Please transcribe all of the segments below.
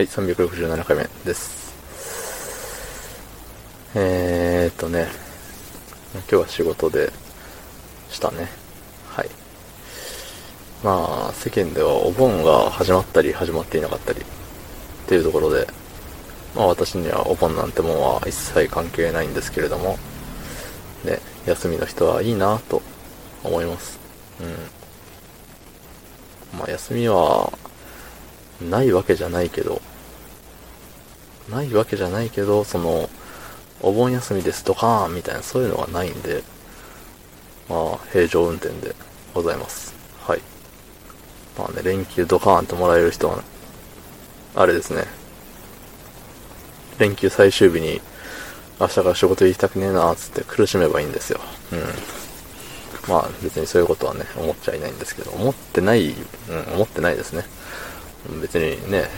はい、367回目です。えーっとね、今日は仕事でしたね。はい。まあ、世間ではお盆が始まったり始まっていなかったりっていうところで、まあ私にはお盆なんてもんは一切関係ないんですけれども、ね、休みの人はいいなと思います。うん。まあ休みは、ないわけじゃないけど、ないわけじゃないけど、その、お盆休みですドカーンみたいなそういうのはないんで、まあ、平常運転でございます。はい。まあね、連休ドカーンともらえる人は、あれですね。連休最終日に、明日から仕事行きたくねえなーっつって苦しめばいいんですよ。うん。まあ別にそういうことはね、思っちゃいないんですけど、思ってない、うん、思ってないですね。別にね、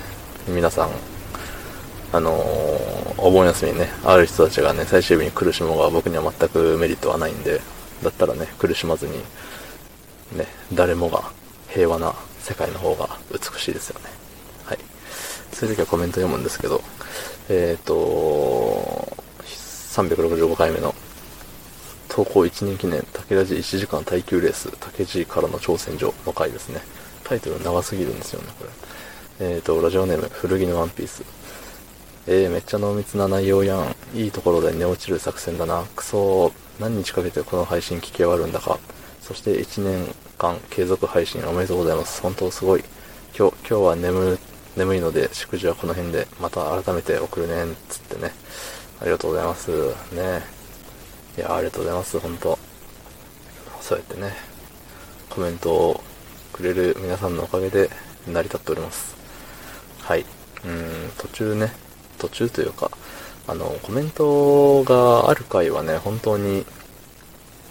皆さん、あのーお盆休みにね、ある人たちがね、最終日に苦しむのが僕には全くメリットはないんで、だったらね、苦しまずに、ね、誰もが平和な世界の方が美しいですよね。はい。そういう時はコメント読むんですけど、えっ、と365回目の投稿1年記念、竹ラジ1時間耐久レース、竹地からの挑戦状の回ですね。タイトル長すぎるんですよね、これ。えっ、と、ラジオネーム、古着のワンピース。えー、めっちゃ濃密な内容やん。いいところで寝落ちる作戦だな。クソー。何日かけてこの配信聞き終わるんだか。そして1年間継続配信おめでとうございます。本当すごい。今日、今日は眠、眠いので、祝辞はこの辺で、また改めて送るねん、つってね。ありがとうございます。ねいや、ありがとうございます、本当そうやってね、コメントをくれる皆さんのおかげで成り立っております。はい。うん、途中ね、途中というか、あの、コメントがある回はね、本当に、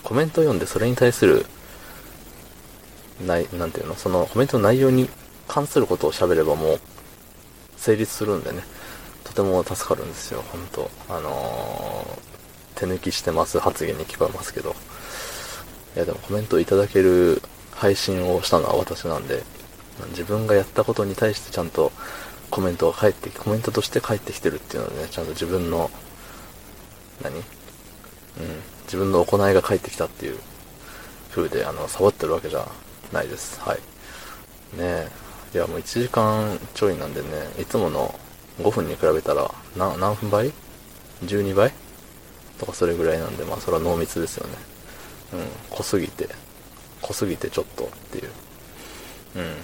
コメント読んでそれに対する、ない、なんていうの、そのコメントの内容に関することを喋ればもう、成立するんでね、とても助かるんですよ、本当。あのー手抜きしてます発言に聞こえますけど、いやでもコメントいただける配信をしたのは私なんで、自分がやったことに対してちゃんとコメントが返ってき、コメントとして返ってきてるっていうのでね、ちゃんと自分の、何？うん、自分の行いが返ってきたっていう風で、あの、サボってるわけじゃないです。はい。ねえ。いや、もう1時間ちょいなんでね、いつもの5分に比べたら、何分倍 ?12 倍？とかそれぐらいなんで、まあそれは濃密ですよね。うん、濃すぎて、濃すぎてちょっとっていう。うん。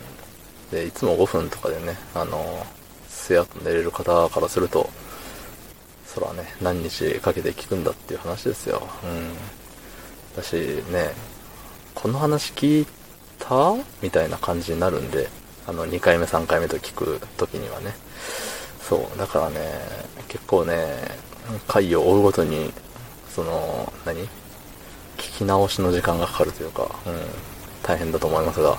で、いつも5分とかでね、あの、すやと寝れる方からすると、そらね、何日かけて聞くんだっていう話ですよ。うん。だしね、この話聞いた？みたいな感じになるんで、あの、2回目、3回目と聞く時にはね。そう、だからね、結構ね、回を追うごとに、その、何？聞き直しの時間がかかるというか、うん、大変だと思いますが、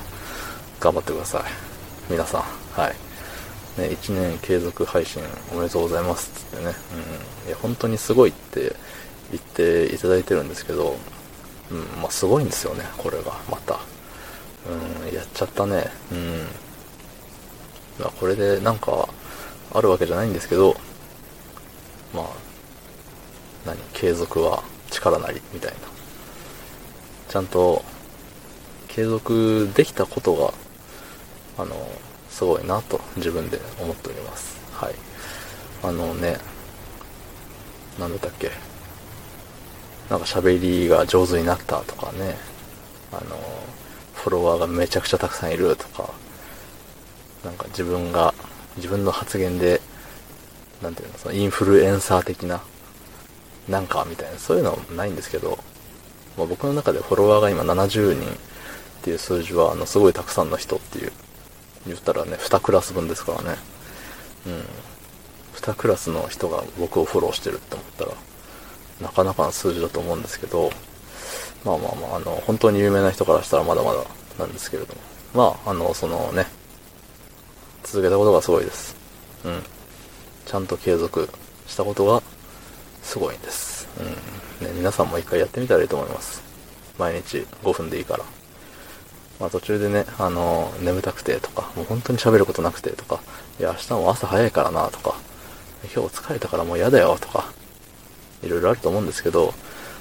頑張ってください。皆さん、はい。ね、1年継続配信おめでとうございます。っつってね、うん、いや、本当にすごいって言っていただいてるんですけど、うん、まあ、すごいんですよね、これが、また。うん、やっちゃったね、うん。まあ、これでなんか、あるわけじゃないんですけど、まあ、何、継続は力なり、みたいな。ちゃんと、継続できたことが、あの、すごいなと自分で思っております。はい。あのね、なんだったっけ。なんか喋りが上手になったとかね、あの、フォロワーがめちゃくちゃたくさんいるとか、なんか自分が、自分の発言で、なんていうの、そのインフルエンサー的な、なんかみたいな、そういうのはないんですけど、まあ、僕の中でフォロワーが今70人っていう数字は、あの、すごいたくさんの人っていう、言ったらね、2クラス分ですからね。うん。2クラスの人が僕をフォローしてるって思ったら、なかなかの数字だと思うんですけど、まあまあまあ、あの、本当に有名な人からしたらまだまだなんですけれども。まあ、あの、そのね、続けたことがすごいです。うん。ちゃんと継続したことがすごいんです。うん。ね、皆さんも一回やってみたらいいと思います。毎日5分でいいから。まあ途中でね、あの、眠たくてとか、もう本当に喋ることなくてとか、いや、明日も朝早いからなとか、今日疲れたからもう嫌だよとか、いろいろあると思うんですけど、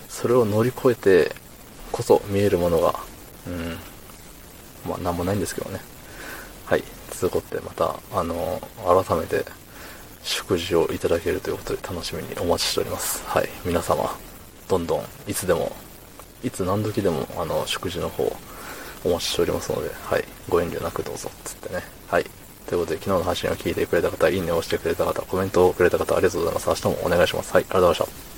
それを乗り越えてこそ見えるものが、うん、まあなんもないんですけどね。はい。つうことでまた、あの、改めて食事をいただけるということで楽しみにお待ちしております。はい。皆様、どんどんいつでも、いつ何時でも、あの、食事の方、お待ちしておりますので、はい。ご遠慮なくどうぞ、つってね。はい。ということで、昨日の配信を聞いてくれた方、いいねを押してくれた方、コメントをくれた方、ありがとうございます。明日もお願いします。はい。ありがとうございました。